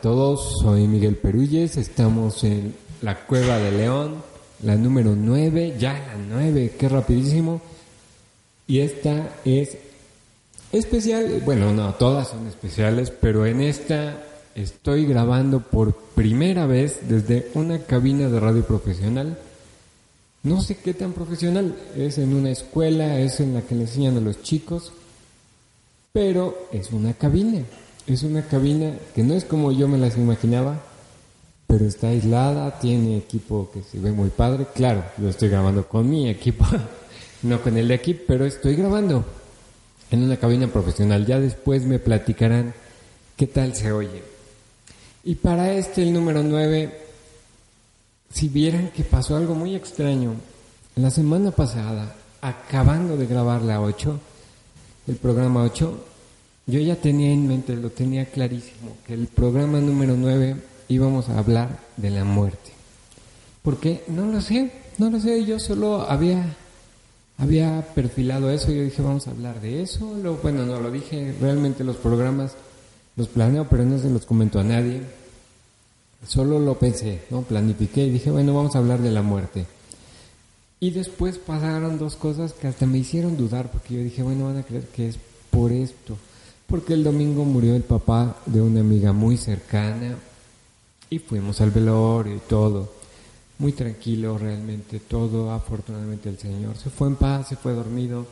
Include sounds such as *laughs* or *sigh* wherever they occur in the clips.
todos, soy Miguel Peruyes, estamos en la Cueva de León, la número 9, ya la 9, qué rapidísimo. Y esta es especial, bueno, no, todas son especiales, pero en esta estoy grabando por primera vez desde una cabina de radio profesional. No sé qué tan profesional, es en una escuela, es en la que le enseñan a los chicos, pero es una cabina. Es una cabina que no es como yo me las imaginaba, pero está aislada, tiene equipo que se ve muy padre. Claro, lo estoy grabando con mi equipo, *laughs* no con el de aquí, pero estoy grabando en una cabina profesional. Ya después me platicarán qué tal se oye. Y para este, el número 9, si vieran que pasó algo muy extraño, la semana pasada, acabando de grabar la 8, el programa 8, yo ya tenía en mente, lo tenía clarísimo, que el programa número 9 íbamos a hablar de la muerte. Porque no lo sé, no lo sé, yo solo había, había perfilado eso, yo dije vamos a hablar de eso, lo, bueno, no lo dije, realmente los programas los planeo, pero no se los comento a nadie. Solo lo pensé, ¿no? Planifiqué y dije, bueno, vamos a hablar de la muerte. Y después pasaron dos cosas que hasta me hicieron dudar, porque yo dije, bueno, van a creer que es por esto porque el domingo murió el papá de una amiga muy cercana y fuimos al velorio y todo. Muy tranquilo realmente, todo afortunadamente el Señor. Se fue en paz, se fue dormido.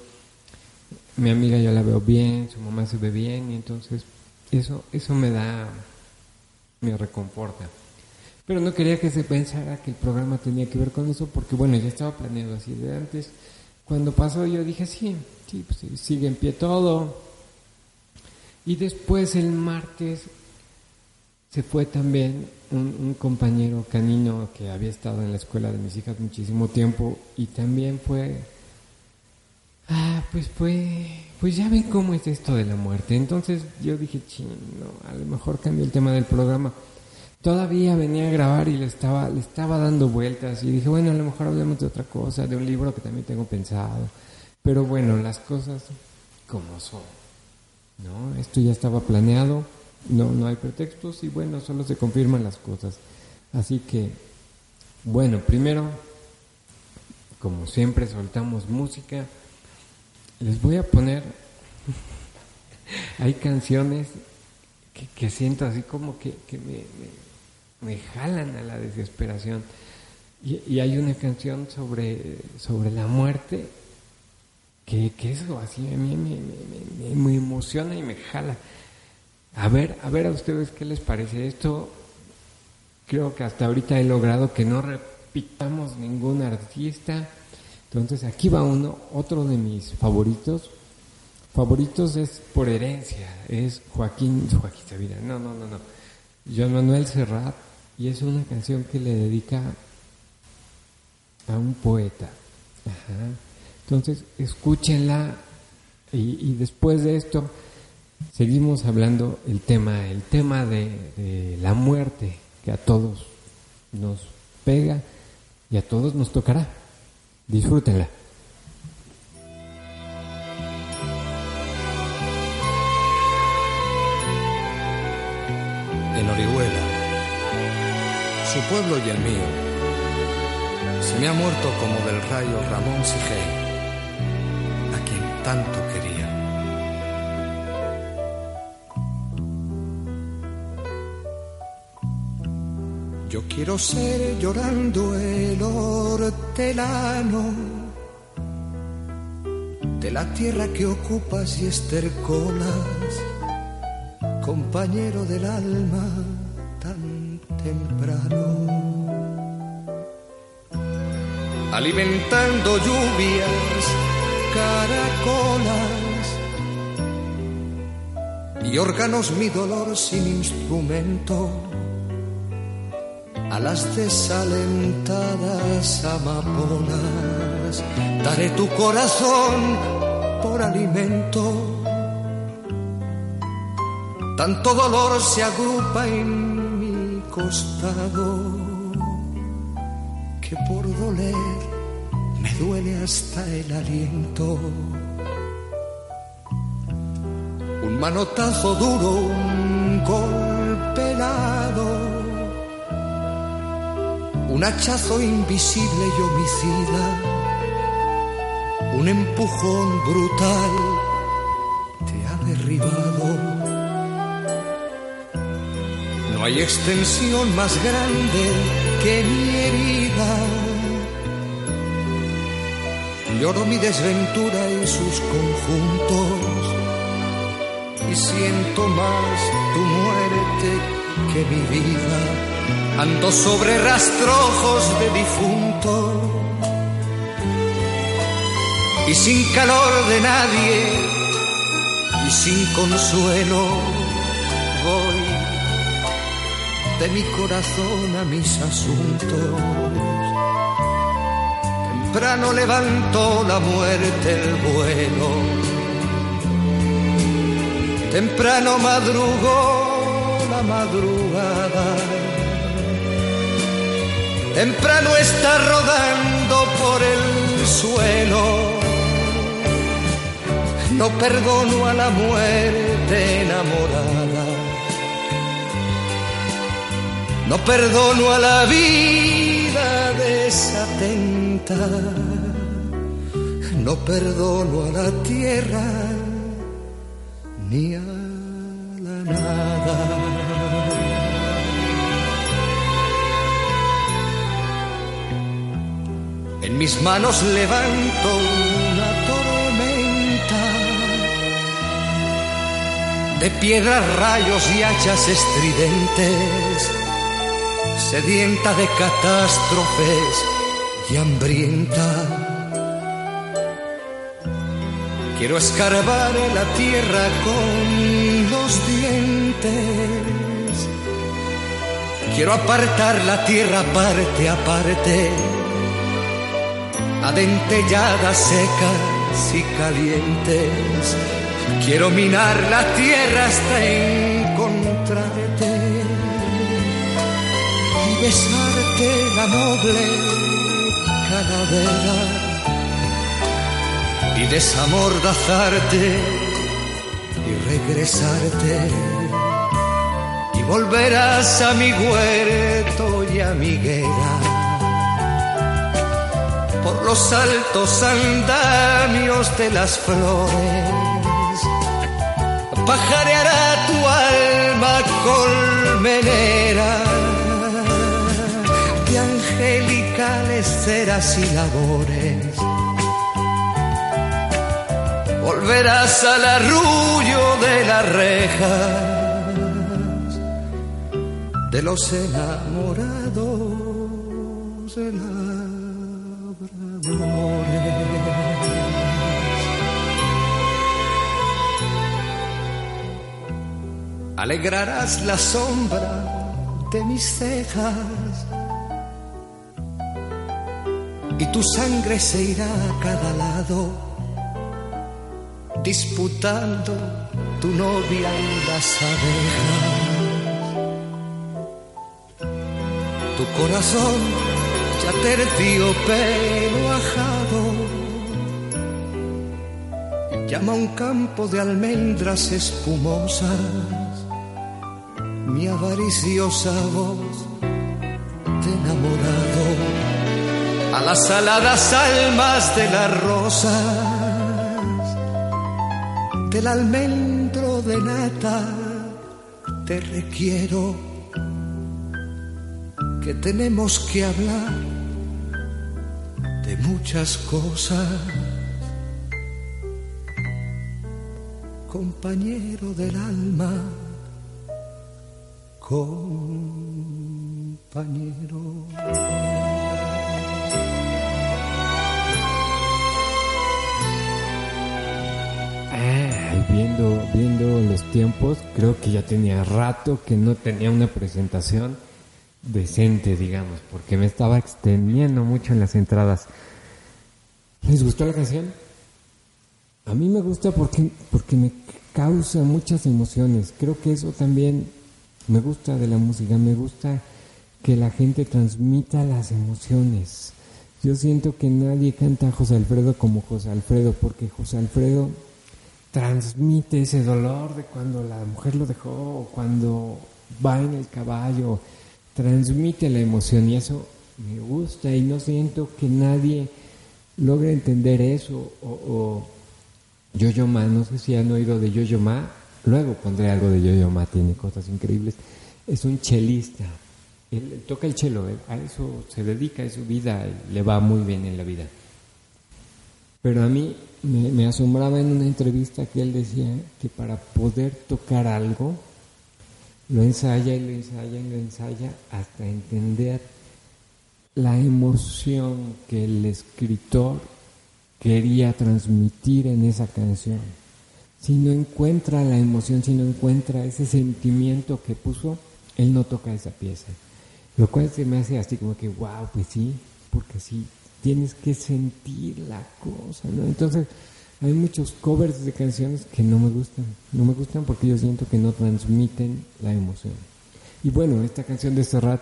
Mi amiga ya la veo bien, su mamá se ve bien y entonces eso, eso me da, me reconforta. Pero no quería que se pensara que el programa tenía que ver con eso porque bueno, ya estaba planeado así de antes. Cuando pasó yo dije, sí, sí, pues sigue en pie todo, y después el martes se fue también un, compañero canino que había estado en la escuela de mis hijas muchísimo tiempo y también fue, ah, pues fue, pues ya ven cómo es esto de la muerte. Entonces yo dije, chino, a lo mejor cambió el tema del programa. Todavía venía a grabar y le estaba, le estaba dando vueltas y dije, bueno, a lo mejor hablemos de otra cosa, de un libro que también tengo pensado. Pero bueno, las cosas como son. ¿No? Esto ya estaba planeado, no, no hay pretextos y bueno, solo se confirman las cosas. Así que, bueno, primero, como siempre soltamos música, les voy a poner, hay canciones que, siento así como que, me, me, jalan a la desesperación. Y, y, hay una canción sobre, sobre la muerte que, eso así a mí me, emociona y me jala. A ver, a ver a ustedes qué les parece esto. Creo que hasta ahorita he logrado que no repitamos ningún artista. Entonces aquí va uno, otro de mis favoritos. Favoritos es por herencia, es Joaquín, Joaquín Sabina, no, no, no, no. Joan Manuel Serrat, y es una canción que le dedica a un poeta. Ajá. Entonces, escúchenla y, después de esto seguimos hablando el tema, el tema de, la muerte que a todos nos pega y a todos nos tocará. Disfrútenla. En Orihuela, su pueblo y el mío, se me ha muerto como del rayo Ramón Sigey tanto quería. Yo quiero ser llorando el hortelano de la tierra que ocupas y estercolas, compañero del alma tan temprano. Alimentando lluvias caracolas. Y órganos mi dolor sin instrumento. A las desalentadas amapolas. Daré tu corazón por alimento. Tanto dolor se agrupa en mi costado que por doler duele hasta el aliento. Un manotazo duro, un golpe envenenado, un hachazo invisible y homicida, un empujón brutal te ha derribado. No hay extensión más grande que mi herida. Lloro mi desventura en sus conjuntos y siento más tu muerte que mi vida. Ando sobre rastrojos de difunto y sin calor de nadie y sin consuelo voy de mi corazón a mis asuntos. Temprano levantó la muerte el vuelo. Temprano madrugó la madrugada, temprano está rodando por el suelo. No perdono a la muerte enamorada, no perdono a la vida no perdono a la tierra ni a la nada. En mis manos levanto una tormenta. De piedras, rayos y hachas estridentes, sedienta de catástrofes y hambrienta Quiero escarbar la tierra con los dientes. Quiero apartar la tierra parte a parte, adentelladas, secas y calientes. Quiero minar la tierra hasta encontrarte y besarte la noble y desamordazarte y regresarte y volverás a mi huerto y a mi guerra. Por los altos andamios de las flores pajareará tu alma colmenera ceras y labores volverás al arrullo de las rejas de los enamorados de. Alegrarás la sombra de mis cejas y tu sangre se irá a cada lado disputando tu novia en las abejas. Tu corazón ya terciopelo ajado llama un campo de almendras espumosas mi avariciosa voz a las aladas almas de la rosa del almendro de nata te requiero que tenemos que hablar de muchas cosas. Compañero del alma, compañero. Viendo, viendo los tiempos, creo que ya tenía rato que no tenía una presentación decente, digamos, porque me estaba extendiendo mucho en las entradas. ¿Les gustó la canción? A mí me gusta porque, porque me causa muchas emociones. Creo que eso también me gusta de la música, me gusta que la gente transmita las emociones. Yo siento que nadie canta José Alfredo como José Alfredo, porque José Alfredo transmite ese dolor de cuando la mujer lo dejó cuando va en el caballo, transmite la emoción y eso me gusta y no siento que nadie logre entender eso o, Yo-Yo Ma, no sé si han oído de Yo-Yo Ma, luego pondré algo de Yo-Yo Ma, tiene cosas increíbles, es un chelista, él toca el chelo, a eso se dedica, es su vida, le va muy bien en la vida. Pero a mí me, asombraba en una entrevista que él decía que para poder tocar algo, lo ensaya y lo ensaya y lo ensaya hasta entender la emoción que el escritor quería transmitir en esa canción. Si no encuentra la emoción, si no encuentra ese sentimiento que puso, él no toca esa pieza. Lo cual se me hace así como que, wow, pues sí, porque sí, tienes que sentir la cosa, ¿no? Entonces, hay muchos covers de canciones que no me gustan. No me gustan porque yo siento que no transmiten la emoción. Y bueno, esta canción de Serrat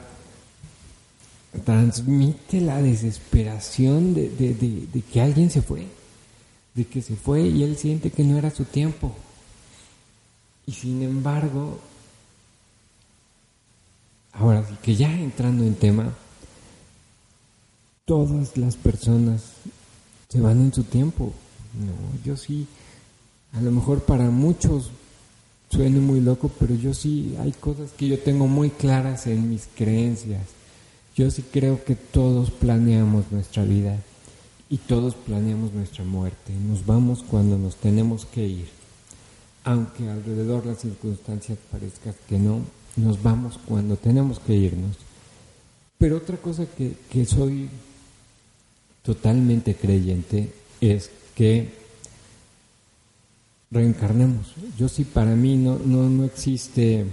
transmite la desesperación de, que alguien se fue. De que se fue y él siente que no era su tiempo. Y sin embargo, ahora sí que ya entrando en tema, todas las personas se van en su tiempo. No, yo sí, a lo mejor para muchos suene muy loco, pero yo sí, hay cosas que yo tengo muy claras en mis creencias. Yo sí creo que todos planeamos nuestra vida y todos planeamos nuestra muerte. Nos vamos cuando nos tenemos que ir. Aunque alrededor las circunstancias parezcan que no, nos vamos cuando tenemos que irnos. Pero otra cosa que, que soy totalmente creyente es que reencarnemos. Yo sí, para mí no, no, no existe,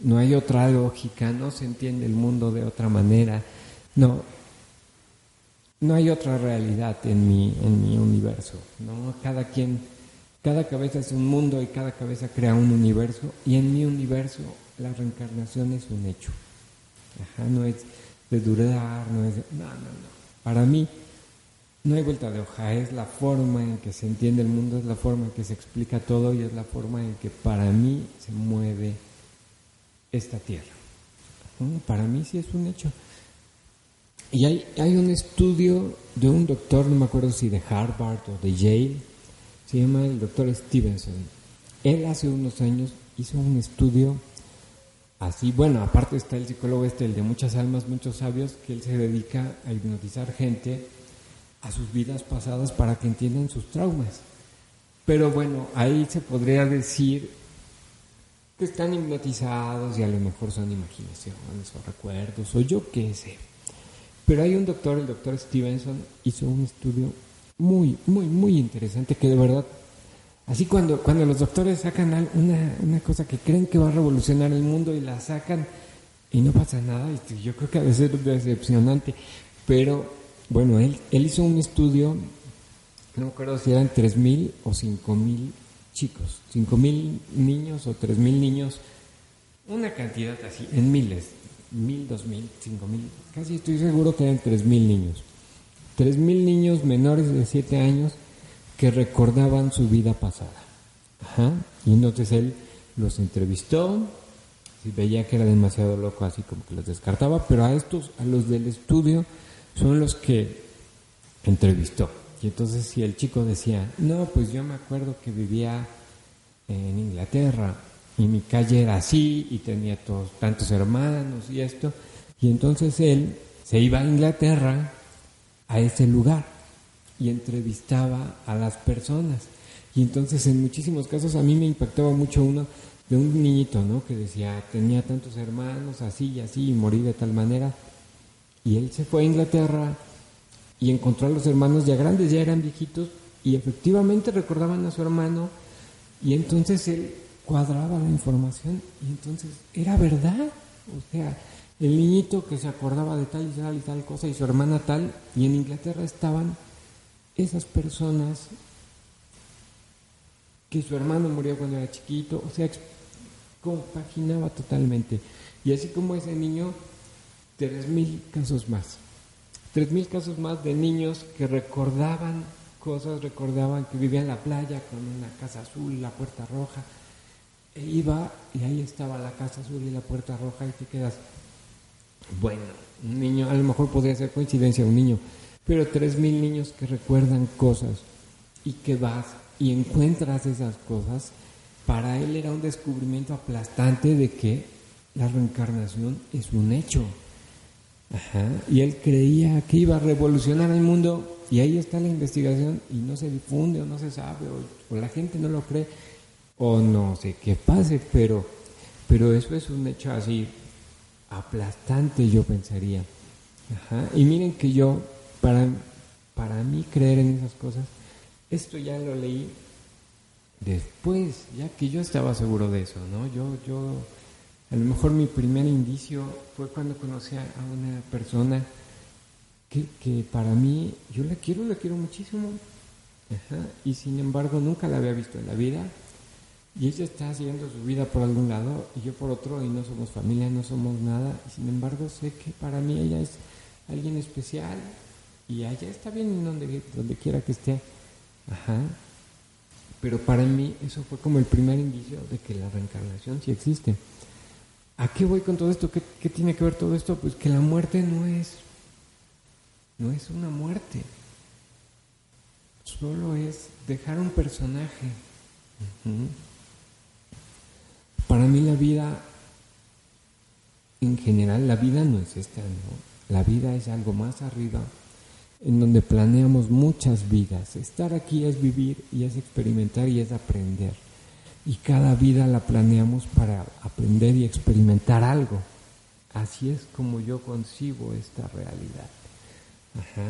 no hay otra lógica, no se entiende el mundo de otra manera, no, no hay otra realidad en mi, en mi universo, ¿no? Cada quien, cada cabeza es un mundo y cada cabeza crea un universo y en mi universo la reencarnación es un hecho. No es de durar, no es... no, no, no. Para mí no hay vuelta de hoja, es la forma en que se entiende el mundo, es la forma en que se explica todo y es la forma en que para mí se mueve esta tierra. Para mí sí es un hecho. Y hay, hay un estudio de un doctor, no me acuerdo si de Harvard o de Yale, se llama el doctor Stevenson. Él hace unos años hizo un estudio así, bueno, aparte está el psicólogo este, el de muchas almas, muchos sabios, que él se dedica a hipnotizar gente a sus vidas pasadas para que entiendan sus traumas. Pero bueno, ahí se podría decir que están hipnotizados y a lo mejor son imaginaciones o recuerdos o yo qué sé. Pero hay un doctor, el doctor Stevenson, hizo un estudio muy, muy, muy interesante que de verdad, así cuando, cuando los doctores sacan una, una cosa que creen que va a revolucionar el mundo y la sacan y no pasa nada, yo creo que debe ser decepcionante, pero bueno, él, él hizo un estudio, no me acuerdo si eran 3.000 o 5.000 chicos, 5.000 niños o 3.000 niños, una cantidad así, en miles, 1.000, 2.000, 5.000, casi estoy seguro que eran 3.000 niños. 3.000 niños menores de 7 años que recordaban su vida pasada. Y entonces él los entrevistó, y veía que era demasiado loco, así como que los descartaba, pero a estos, a los del estudio, son los que entrevistó. Y entonces si el chico decía, no, pues yo me acuerdo que vivía en Inglaterra y mi calle era así y tenía todos, tantos hermanos y esto, y entonces él se iba a Inglaterra, a ese lugar, y entrevistaba a las personas. Y entonces en muchísimos casos a mí me impactaba mucho uno de un niñito, ¿no? Que decía, tenía tantos hermanos, así y así, y morí de tal manera. Y él se fue a Inglaterra y encontró a los hermanos ya grandes, ya eran viejitos, y efectivamente recordaban a su hermano, y entonces él cuadraba la información, y entonces era verdad. O sea, el niñito que se acordaba de tal y tal y tal cosa, y su hermana tal, y en Inglaterra estaban esas personas que su hermano murió cuando era chiquito, o sea, compaginaba totalmente. Y así como ese niño tres mil casos más. Tres mil casos más de niños que recordaban cosas, recordaban que vivían en la playa con una casa azul, la puerta roja. E iba y ahí estaba la casa azul y la puerta roja y te quedas, bueno, un niño, a lo mejor podría ser coincidencia un niño, pero tres mil niños que recuerdan cosas y que vas y encuentras esas cosas, para él era un descubrimiento aplastante de que la reencarnación es un hecho. Ajá. Y él creía que iba a revolucionar el mundo y ahí está la investigación y no se difunde o no se sabe o, la gente no lo cree o no sé qué pase, pero, pero eso es un hecho así aplastante, yo pensaría. Ajá. Y miren que yo, para, para mí creer en esas cosas, esto ya lo leí después, ya que yo estaba seguro de eso, ¿no? Yo, yo, a lo mejor mi primer indicio fue cuando conocí a una persona que, para mí, yo la quiero, la quiero muchísimo, Ajá. y sin embargo nunca la había visto en la vida, y ella está haciendo su vida por algún lado y yo por otro y no somos familia, no somos nada. Y sin embargo sé que para mí ella es alguien especial y allá está bien donde, donde quiera que esté. Ajá. Pero para mí eso fue como el primer indicio de que la reencarnación sí existe. ¿A qué voy con todo esto? ¿Qué, tiene que ver todo esto? Pues que la muerte no es, no es una muerte. Solo es dejar un personaje. Para mí la vida, en general, la vida no es esta. La vida es algo más arriba, en donde planeamos muchas vidas. Estar aquí es vivir y es experimentar y es aprender. Y cada vida la planeamos para aprender y experimentar algo. Así es como yo concibo esta realidad. Ajá.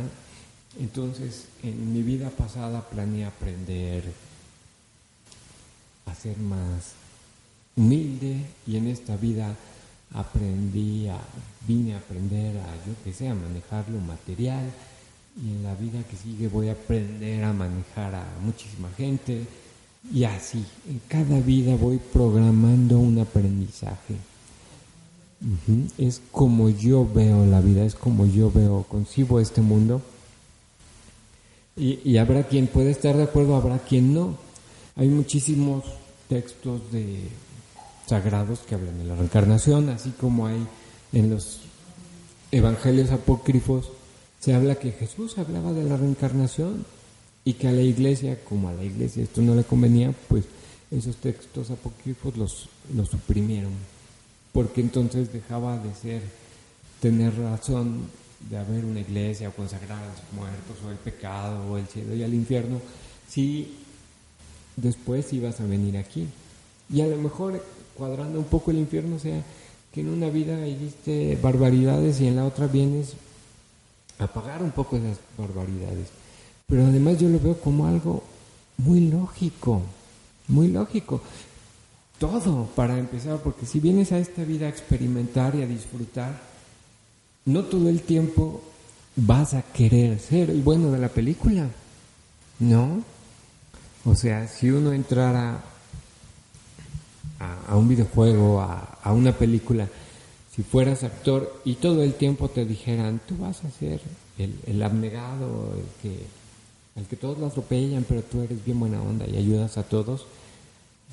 Entonces, en mi vida pasada planeé aprender a ser más humilde y en esta vida aprendí a, vine a aprender a, yo que sé, a manejar lo material y en la vida que sigue voy a aprender a manejar a muchísima gente y así, en cada vida voy programando un aprendizaje. Es como yo veo la vida, es como yo veo, concibo este mundo. Y, y habrá quien puede estar de acuerdo, habrá quien no. Hay muchísimos textos de sagrados que hablan de la reencarnación, así como hay en los evangelios apócrifos, se habla que Jesús hablaba de la reencarnación y que a la iglesia, como a la iglesia esto no le convenía, pues esos textos apócrifos los, los suprimieron, porque entonces dejaba de ser, tener razón de haber una iglesia consagrada a los muertos o el pecado o el cielo y el infierno, si después ibas a venir aquí. Y a lo mejor cuadrando un poco el infierno, o sea, que en una vida hiciste barbaridades y en la otra vienes a pagar un poco esas barbaridades. Pero además yo lo veo como algo muy lógico, muy lógico. Todo para empezar, porque si vienes a esta vida a experimentar y a disfrutar, no todo el tiempo vas a querer ser el bueno de la película, ¿no? O sea, si uno entrara a, un videojuego, a, una película, si fueras actor y todo el tiempo te dijeran, tú vas a ser el, abnegado, el que, el que todos lo atropellan, pero tú eres bien buena onda y ayudas a todos,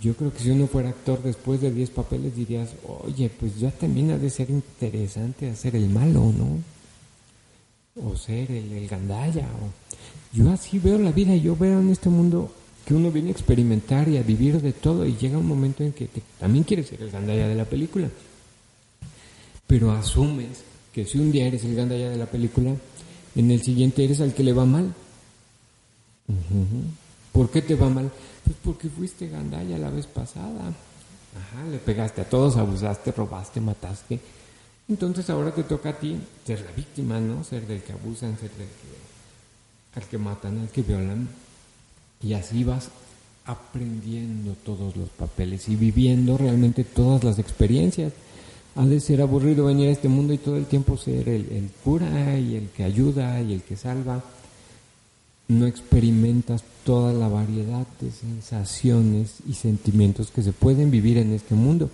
yo creo que si uno fuera actor después de 10 papeles dirías, oye, pues ya también ha de ser interesante hacer el malo, ¿no? O ser el, el gandalla. O... Yo así veo la vida, yo veo en este mundo que uno viene a experimentar y a vivir de todo y llega un momento en que también quieres ser el gandalla de la película. Pero asumes que si un día eres el gandalla de la película, en el siguiente eres al que le va mal. ¿Por qué te va mal? Pues porque fuiste gandalla la vez pasada. Ajá, le pegaste a todos, abusaste, robaste, mataste. Entonces ahora te toca a ti ser la víctima, ¿no? Ser del que abusan, ser del que, al que matan, al que violan. Y así vas aprendiendo todos los papeles y viviendo realmente todas las experiencias. Ha de ser aburrido venir a este mundo y todo el tiempo ser el, cura y el que ayuda y el que salva. No experimentas toda la variedad de sensaciones y sentimientos que se pueden vivir en este mundo.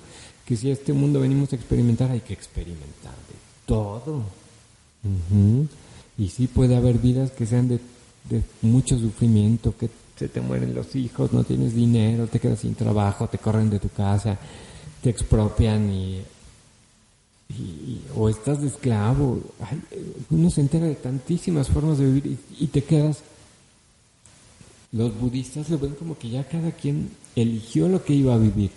Que si a este mundo venimos a experimentar, hay que experimentar de todo. Y sí puede haber vidas que sean de, mucho sufrimiento, que se te mueren los hijos, no tienes dinero, te quedas sin trabajo, te corren de tu casa, te expropian y, o estás de esclavo. uno se entera de tantísimas formas de vivir y, te quedas. Los budistas lo ven como que ya cada quien eligió lo que iba a vivir.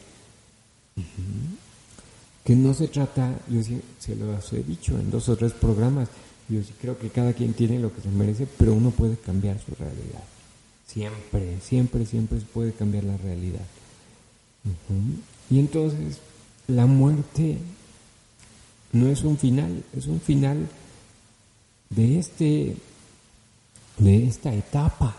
Que no se trata, yo sí, se lo he dicho en dos o tres programas, yo sí creo que cada quien tiene lo que se merece, pero uno puede cambiar su realidad. Siempre, siempre, siempre se puede cambiar la realidad. Y entonces, la muerte no es un final, es un final de este de esta etapa.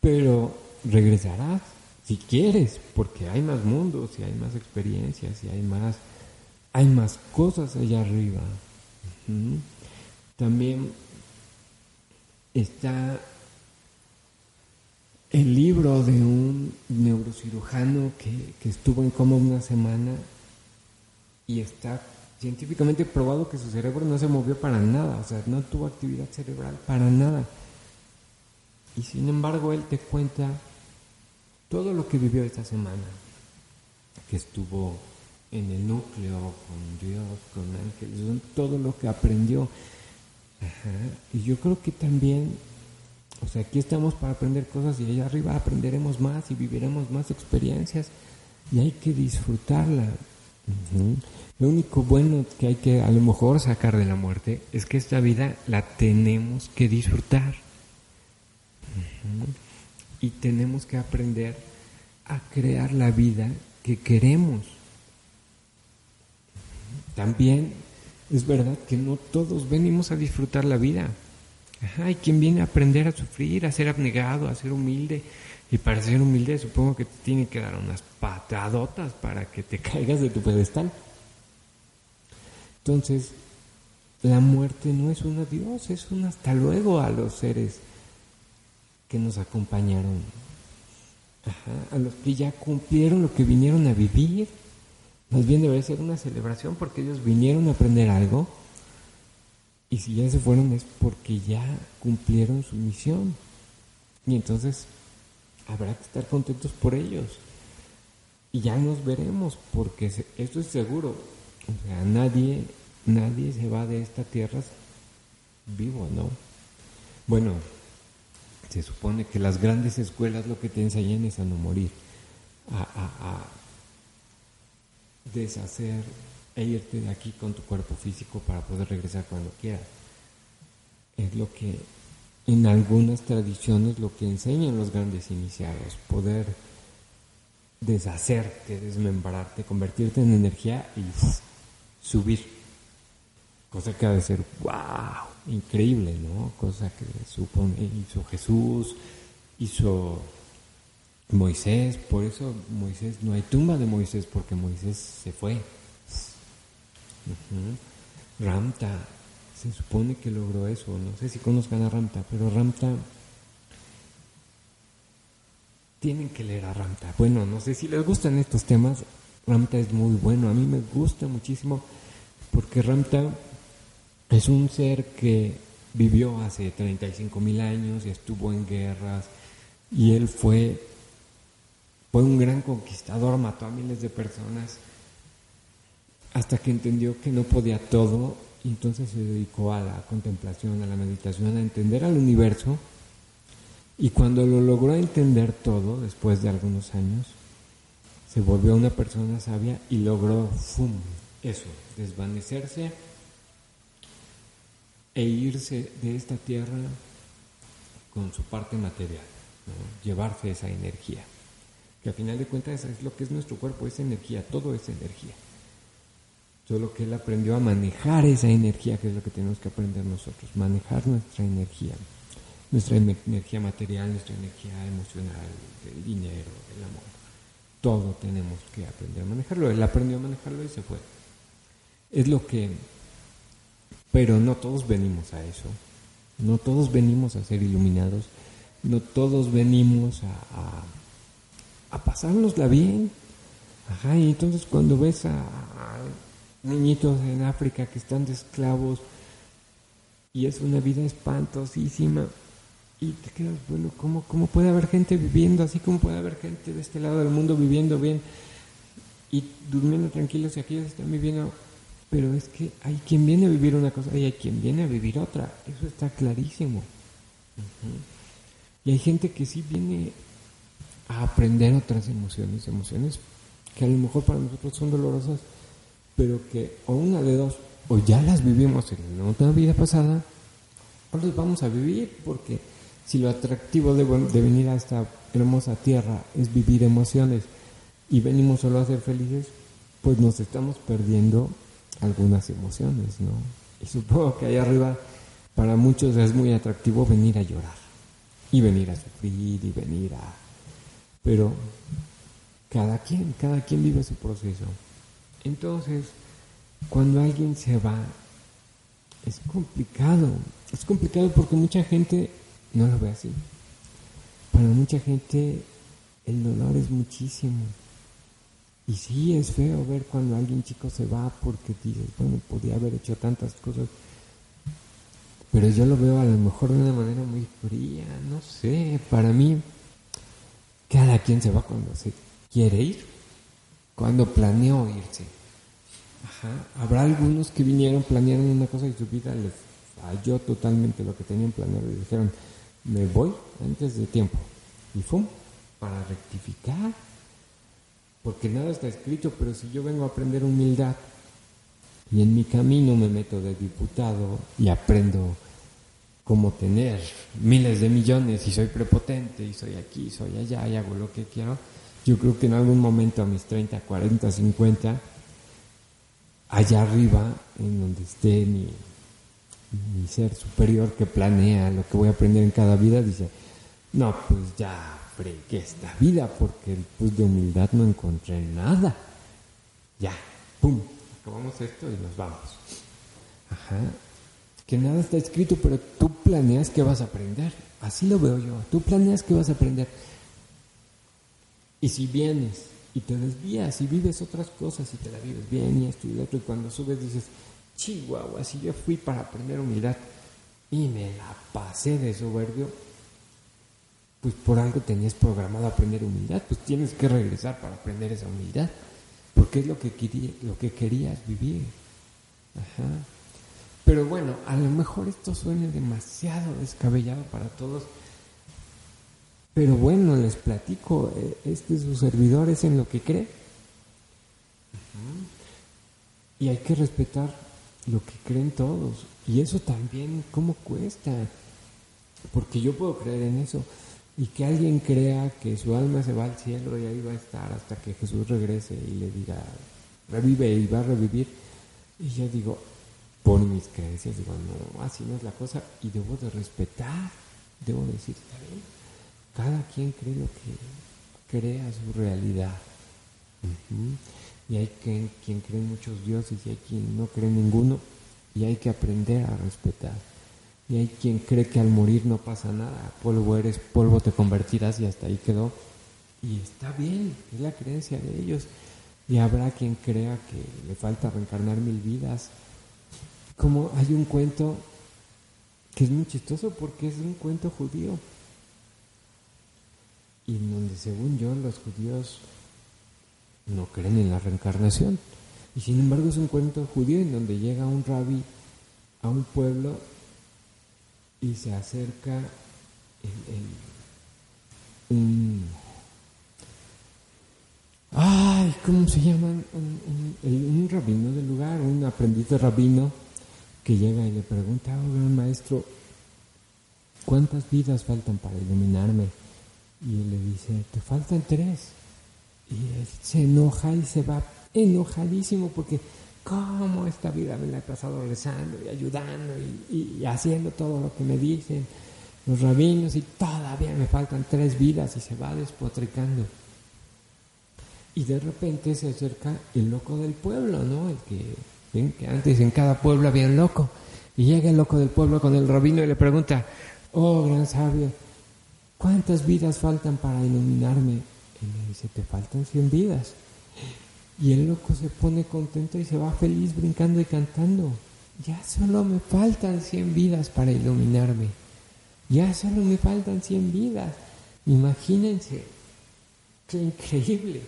Pero regresarás si quieres, porque hay más mundos y hay más experiencias y hay más hay más cosas allá arriba. También está el libro de un neurocirujano que, que estuvo en coma una semana y está científicamente probado que su cerebro no se movió para nada, o sea, no tuvo actividad cerebral para nada. Y sin embargo, él te cuenta todo lo que vivió esta semana, que estuvo en el núcleo con Dios, con ángeles, todo lo que aprendió. Y yo creo que también, o sea, aquí estamos para aprender cosas y allá arriba aprenderemos más y viviremos más experiencias y hay que disfrutarla. Lo único bueno que hay que a lo mejor sacar de la muerte es que esta vida la tenemos que disfrutar. Y tenemos que aprender a crear la vida que queremos. También es verdad que no todos venimos a disfrutar la vida. hay quien viene a aprender a sufrir, a ser abnegado, a ser humilde. Y para ser humilde supongo que te tiene que dar unas patadotas para que te *laughs* caigas de tu pedestal. Entonces, la muerte no es un adiós, es un hasta luego a los seres que nos acompañaron, a los que ya cumplieron lo que vinieron a vivir. Más bien debería ser una celebración porque ellos vinieron a aprender algo y si ya se fueron es porque ya cumplieron su misión. Y entonces habrá que estar contentos por ellos. Y ya nos veremos porque esto es seguro. O sea, nadie, nadie se va de esta tierra vivo, ¿no? Bueno, se supone que las grandes escuelas lo que te enseñan es a no morir, a, deshacer e irte de aquí con tu cuerpo físico para poder regresar cuando quieras. Es lo que en algunas tradiciones lo que enseñan los grandes iniciados, poder deshacerte, desmembrarte, convertirte en energía y subir. Cosa que ha de ser, wow, increíble, ¿no? Cosa que supone, hizo Jesús, hizo Moisés, por eso Moisés, no hay tumba de Moisés porque Moisés se fue. Ramta, se supone que logró eso, no sé si conozcan a Ramta, pero Ramta, tienen que leer a Ramta. Bueno, no sé si les gustan estos temas, Ramta es muy bueno, a mí me gusta muchísimo porque Ramta es un ser que vivió hace 35 mil años y estuvo en guerras y él fue, fue un gran conquistador, mató a miles de personas hasta que entendió que no podía todo entonces se dedicó a la contemplación, a la meditación, a entender al universo y cuando lo logró entender todo, después de algunos años, se volvió una persona sabia y logró, eso, desvanecerse e irse de esta tierra con su parte material, llevarse esa energía. Que al final de cuentas es lo que es nuestro cuerpo, es energía, todo es energía. Solo que él aprendió a manejar esa energía, que es lo que tenemos que aprender nosotros, manejar nuestra energía, nuestra energía material, nuestra energía emocional, el dinero, el amor. Todo tenemos que aprender a manejarlo. Él aprendió a manejarlo y se fue. Es lo que pero no todos venimos a eso. No todos venimos a ser iluminados. No todos venimos a, a, pasárnosla bien. Ajá, y entonces cuando ves a, niñitos en África que están de esclavos y es una vida espantosísima, Y te quedas, bueno, ¿cómo, ¿cómo puede haber gente viviendo así? ¿Cómo puede haber gente de este lado del mundo viviendo bien y durmiendo tranquilos y aquellos están viviendo? Pero es que hay quien viene a vivir una cosa y hay quien viene a vivir otra. Eso está clarísimo. Y hay gente que sí viene a aprender otras emociones, emociones que a lo mejor para nosotros son dolorosas, pero que o una de dos, o ya las vivimos en otra vida pasada, o las vamos a vivir, porque si lo atractivo de, de venir a esta hermosa tierra es vivir emociones y venimos solo a ser felices, pues nos estamos perdiendo algunas emociones, ¿no? Y supongo que ahí arriba para muchos es muy atractivo venir a llorar y venir a sufrir y venir a... Pero cada quien, cada quien vive su proceso. Entonces, cuando alguien se va, es complicado. Es complicado porque mucha gente no lo ve así. Para mucha gente el dolor es muchísimo. Y sí, es feo ver cuando alguien chico se va porque dices, bueno, podía haber hecho tantas cosas. Pero yo lo veo a lo mejor de una manera muy fría, no sé. Para mí, cada quien se va cuando se quiere ir, cuando planeó irse. Ajá. Habrá algunos que vinieron, planearon una cosa y su vida les falló totalmente lo que tenían planeado y dijeron, me voy antes de tiempo. Y fue para rectificar. Porque nada está escrito, pero si yo vengo a aprender humildad y en mi camino me meto de diputado y aprendo cómo tener miles de millones y soy prepotente y soy aquí, soy allá y hago lo que quiero, yo creo que en algún momento a mis 30, 40, 50, allá arriba, en donde esté mi, mi ser superior que planea lo que voy a aprender en cada vida, dice, no, pues ya fregué esta vida porque pues de humildad no encontré nada. Ya, pum, acabamos esto y nos vamos. Ajá. Que nada está escrito, pero tú planeas que vas a aprender. Así lo veo yo. Tú planeas que vas a aprender. Y si vienes y te desvías y vives otras cosas y te la vives bien y esto y lo otro, y cuando subes dices, chihuahua, si yo fui para aprender humildad y me la pasé de soberbio, pues por algo tenías programado aprender humildad, pues tienes que regresar para aprender esa humildad, porque es lo que, quería, lo que querías vivir. Ajá. Pero bueno, a lo mejor esto suene demasiado descabellado para todos, pero bueno, les platico, eh, este su servidor es en lo que cree. Y hay que respetar lo que creen todos. Y eso también, ¿cómo cuesta? Porque yo puedo creer en eso. Y que alguien crea que su alma se va al cielo y ahí va a estar hasta que Jesús regrese y le diga, revive y va a revivir. Y yo digo, por mis creencias, digo, no, así no es la cosa. Y debo de respetar, debo decir, bien cada quien cree lo que crea su realidad. Y hay quien, quien cree muchos dioses y hay quien no cree en ninguno y hay que aprender a respetar. Y hay quien cree que al morir no pasa nada, polvo eres, polvo te convertirás y hasta ahí quedó. Y está bien, es la creencia de ellos. Y habrá quien crea que le falta reencarnar mil vidas. Como hay un cuento que es muy chistoso porque es un cuento judío y donde según yo los judíos no creen en la reencarnación. Y sin embargo es un cuento judío en donde llega un rabí a un pueblo y se acerca un... Ay, ¿cómo se llama? Un, un, rabino del lugar, un aprendiz de rabino que llega y le pregunta, oh gran maestro, ¿cuántas vidas faltan para iluminarme? Y él le dice, te faltan tres. Y él se enoja y se va enojadísimo porque, ¿cómo esta vida me la he pasado rezando y ayudando y, haciendo todo lo que me dicen los rabinos y todavía me faltan tres vidas y se va despotricando? Y de repente se acerca el loco del pueblo, ¿no? El que, ven que antes en cada pueblo había un loco. Y llega el loco del pueblo con el rabino y le pregunta, oh gran sabio, ¿cuántas vidas faltan para iluminarme? Y le dice, te faltan 100 vidas. Y el loco se pone contento y se va feliz brincando y cantando. Ya solo me faltan 100 vidas para iluminarme. Ya solo me faltan 100 vidas. Imagínense, qué increíble.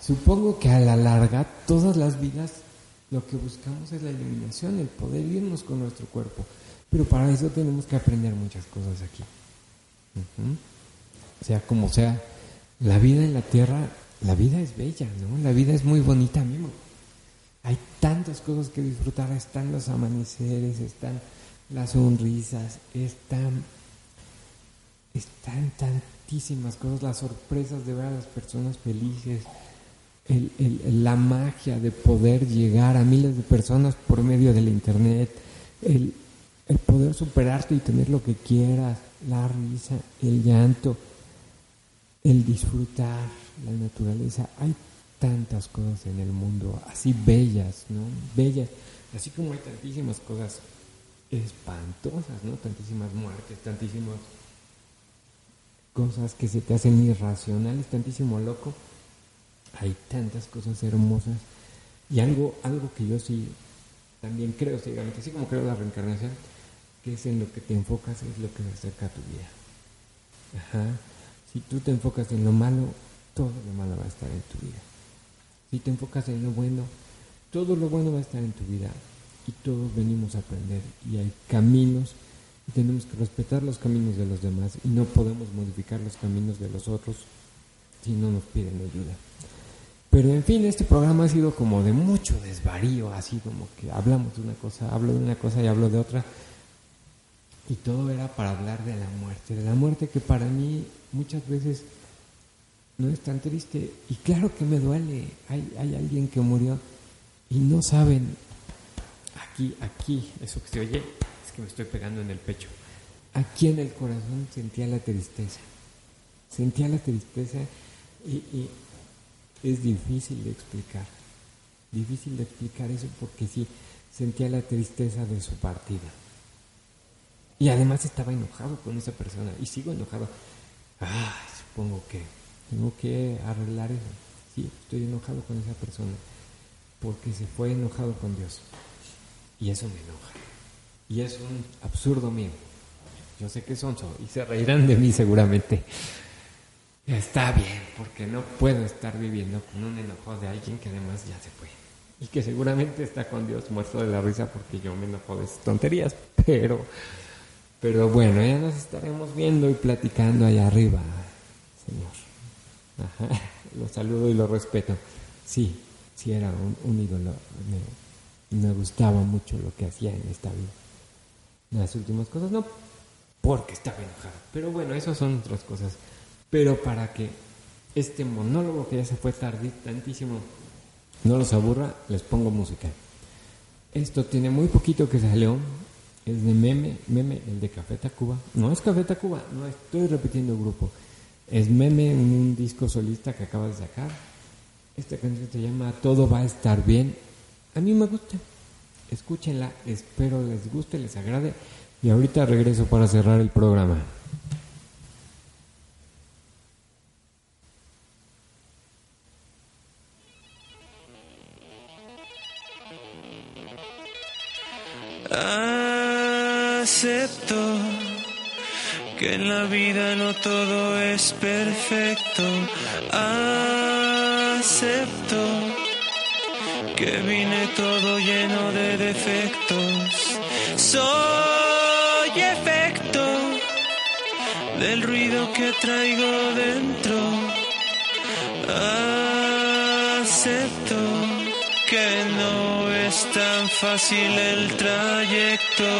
Supongo que a la larga todas las vidas lo que buscamos es la iluminación, el poder irnos con nuestro cuerpo. Pero para eso tenemos que aprender muchas cosas aquí. Sea como sea, la vida en la tierra, la vida es bella, ¿no? La vida es muy bonita, mismo. Hay tantas cosas que disfrutar, están los amaneceres, están las sonrisas, están, están tantísimas cosas, las sorpresas de ver a las personas felices, la magia de poder llegar a miles de personas por medio del internet, el, el poder superarte y tener lo que quieras, la risa, el llanto, el disfrutar la naturaleza. Hay tantas cosas en el mundo, así bellas, ¿no? Bellas, así como hay tantísimas cosas espantosas, ¿no? Tantísimas muertes, tantísimas cosas que se te hacen irracionales, tantísimo loco. Hay tantas cosas hermosas. Y algo, algo que yo sí también creo ciegamente, así como creo la reencarnación, que es en lo que te enfocas, es lo que acerca a tu vida. Ajá. Si tú te enfocas en lo malo, todo lo malo va a estar en tu vida. Si te enfocas en lo bueno, todo lo bueno va a estar en tu vida y todos venimos a aprender y hay caminos y tenemos que respetar los caminos de los demás y no podemos modificar los caminos de los otros si no nos piden ayuda. Pero en fin, este programa ha sido como de mucho desvarío, así como que hablamos de una cosa, hablo de una cosa y hablo de otra. Y todo era para hablar de la muerte, de la muerte que para mí muchas veces no es tan triste. Y claro que me duele. Hay, hay alguien que murió y no saben. Aquí, aquí, eso que se oye, es que me estoy pegando en el pecho. Aquí en el corazón sentía la tristeza. Sentía la tristeza y, y es difícil de explicar. Difícil de explicar eso porque sí, sentía la tristeza de su partida. Y además estaba enojado con esa persona y sigo enojado. Ay, supongo que tengo que arreglar eso. Sí, estoy enojado con esa persona porque se fue enojado con Dios. Y eso me enoja. Y es un absurdo mío. Yo sé que son y se reirán de mí seguramente. Está bien, porque no puedo estar viviendo con un enojo de alguien que además ya se fue. Y que seguramente está con Dios muerto de la risa porque yo me enojo de esas tonterías. Pero, pero bueno, ya nos estaremos viendo y platicando allá arriba, Señor. Ajá, lo saludo y lo respeto. Sí, sí era un, ídolo. Me, me, gustaba mucho lo que hacía en esta vida. Las últimas cosas no, porque estaba enojado. Pero bueno, esas son otras cosas. Pero para que este monólogo que ya se fue tarde, tantísimo, no los aburra, les pongo música. Esto tiene muy poquito que salió. Es de Meme, Meme, el de Café Tacuba. No es Café Tacuba, no estoy repitiendo grupo. Es Meme, un disco solista que acaba de sacar. Esta canción se llama Todo va a estar bien. A mí me gusta. Escúchenla, espero les guste, les agrade. Y ahorita regreso para cerrar el programa. Acepto que en la vida no todo es perfecto. Acepto que vine todo lleno de defectos. Soy efecto del ruido que traigo dentro. Acepto que no es tan fácil el trayecto.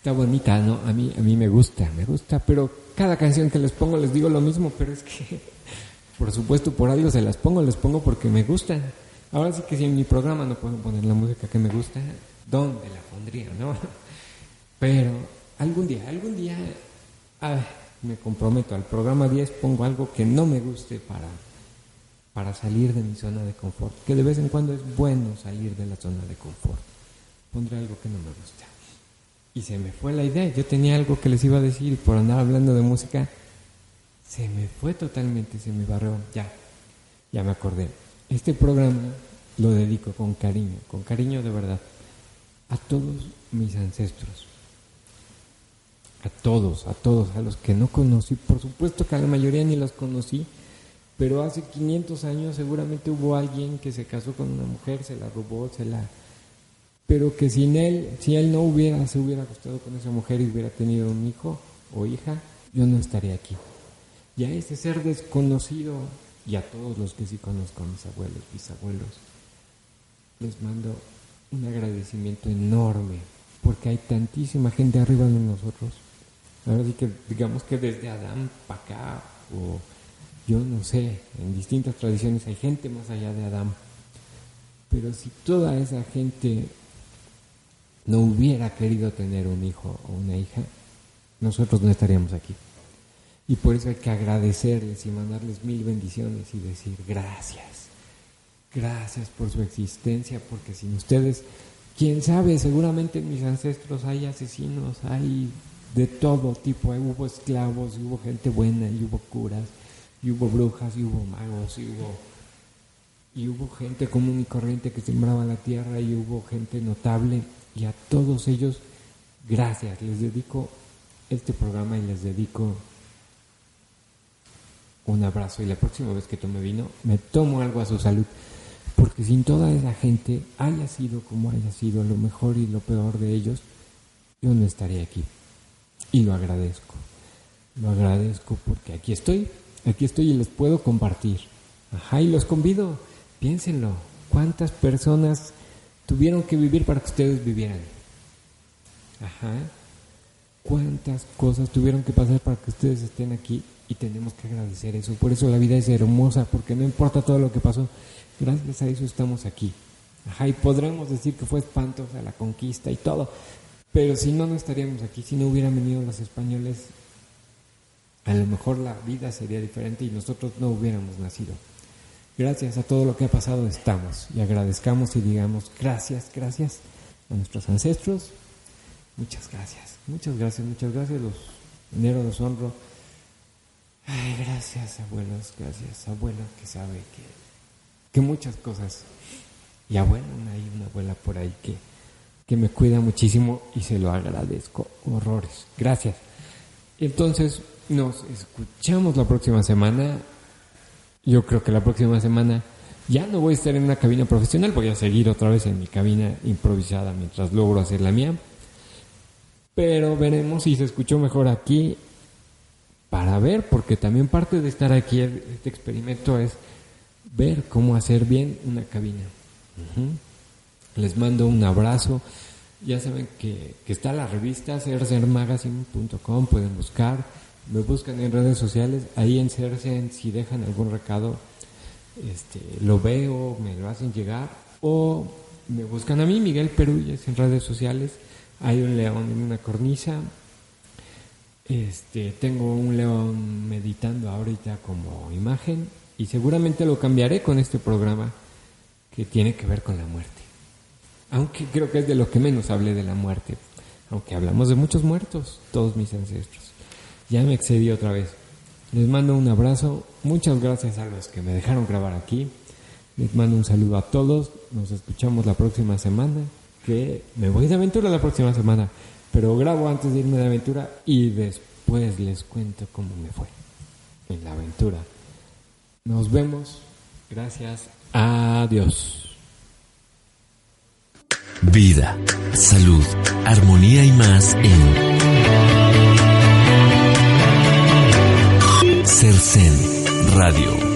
Está bonita, ¿no? A mí, a mí me gusta, me gusta, pero cada canción que les pongo les digo lo mismo, *laughs* pero es que, por supuesto, por algo se las pongo, les pongo porque me gustan. Ahora sí que si en mi programa no puedo poner la música que me gusta, ¿dónde la pondría, no? *laughs* Pero algún día, algún día, ah, me comprometo, al programa 10 pongo algo que no me guste para, para salir de mi zona de confort, que de vez en cuando es bueno salir de la zona de confort. Pondré algo que no me gusta. Y se me fue la idea. Yo tenía algo que les iba a decir por andar hablando de música, se me fue totalmente, se me barrió. Ya, ya me acordé. Este programa lo dedico con cariño, con cariño de verdad, a todos mis ancestros. A todos, a todos, a los que no conocí. Por supuesto que a la mayoría ni los conocí, pero hace 500 años seguramente hubo alguien que se casó con una mujer, se la robó, se la pero que sin él, si él no hubiera, se hubiera acostado con esa mujer y hubiera tenido un hijo o hija, yo no estaría aquí. Y a ese ser desconocido y a todos los que sí conozco, mis abuelos, bisabuelos, les mando un agradecimiento enorme, porque hay tantísima gente arriba de nosotros. Ahora sí que digamos que desde Adán para acá, o yo no sé, en distintas tradiciones hay gente más allá de Adán. Pero si toda esa gente no hubiera querido tener un hijo o una hija, nosotros no estaríamos aquí. Y por eso hay que agradecerles y mandarles mil bendiciones y decir gracias. Gracias por su existencia, porque sin ustedes, quién sabe, seguramente en mis ancestros hay asesinos, hay de todo tipo, hay- hubo esclavos, hubo gente buena, y hubo curas, y hubo brujas, y hubo magos, y hubo y hubo gente común y corriente que sembraba la tierra y hubo gente notable y a todos ellos gracias les dedico este programa y les dedico un abrazo. Y la próxima vez que tome vino me tomo algo a su salud. Porque sin toda esa gente haya sido como haya sido lo mejor y lo peor de ellos yo no estaría aquí. Y lo agradezco. Lo agradezco porque aquí estoy. Aquí estoy y les puedo compartir. Ajá y los convido. Piénsenlo. Cuántas personas tuvieron que vivir para que ustedes vivieran. Ajá. Cuántas cosas tuvieron que pasar para que ustedes estén aquí y tenemos que agradecer eso. Por eso la vida es hermosa porque no importa todo lo que pasó gracias a eso estamos aquí. Ajá y podremos decir que fue espantosa la conquista y todo pero si no no estaríamos aquí. Si no hubieran venido los españoles a lo mejor la vida sería diferente y nosotros no hubiéramos nacido. Gracias a todo lo que ha pasado estamos y agradezcamos y digamos gracias, gracias a nuestros ancestros. Muchas gracias, muchas gracias, muchas gracias. Los enero los honro. Ay, gracias abuelos, gracias abuela que sabe que, que muchas cosas. Y abuela, hay una abuela por ahí que, que me cuida muchísimo y se lo agradezco horrores. Gracias. Entonces, Nos escuchamos la próxima semana. Yo creo que la próxima semana ya no voy a estar en una cabina profesional, voy a seguir otra vez en mi cabina improvisada mientras logro hacer la mía. Pero veremos si se escuchó mejor aquí para ver, porque también parte de estar aquí, este experimento es ver cómo hacer bien una cabina. Les mando un abrazo. Ya saben que, que está la revista cercermagazine.com, pueden buscar, me buscan en redes sociales, ahí en Cercen, si dejan algún recado, este, lo veo, me lo hacen llegar, o me buscan a mí, Miguel Perulles, en redes sociales, hay un león en una cornisa, este, tengo un león meditando ahorita como imagen, y seguramente lo cambiaré con este programa que tiene que ver con la muerte. Aunque creo que es de lo que menos hablé de la muerte. Aunque hablamos de muchos muertos, todos mis ancestros. Ya me excedí otra vez. Les mando un abrazo. Muchas gracias a los que me dejaron grabar aquí. Les mando un saludo a todos. Nos escuchamos la próxima semana. Que me voy de aventura la próxima semana. Pero grabo antes de irme de aventura y después les cuento cómo me fue en la aventura. Nos vemos. Gracias. Adiós. Vida, salud, armonía y más en Cercen Radio.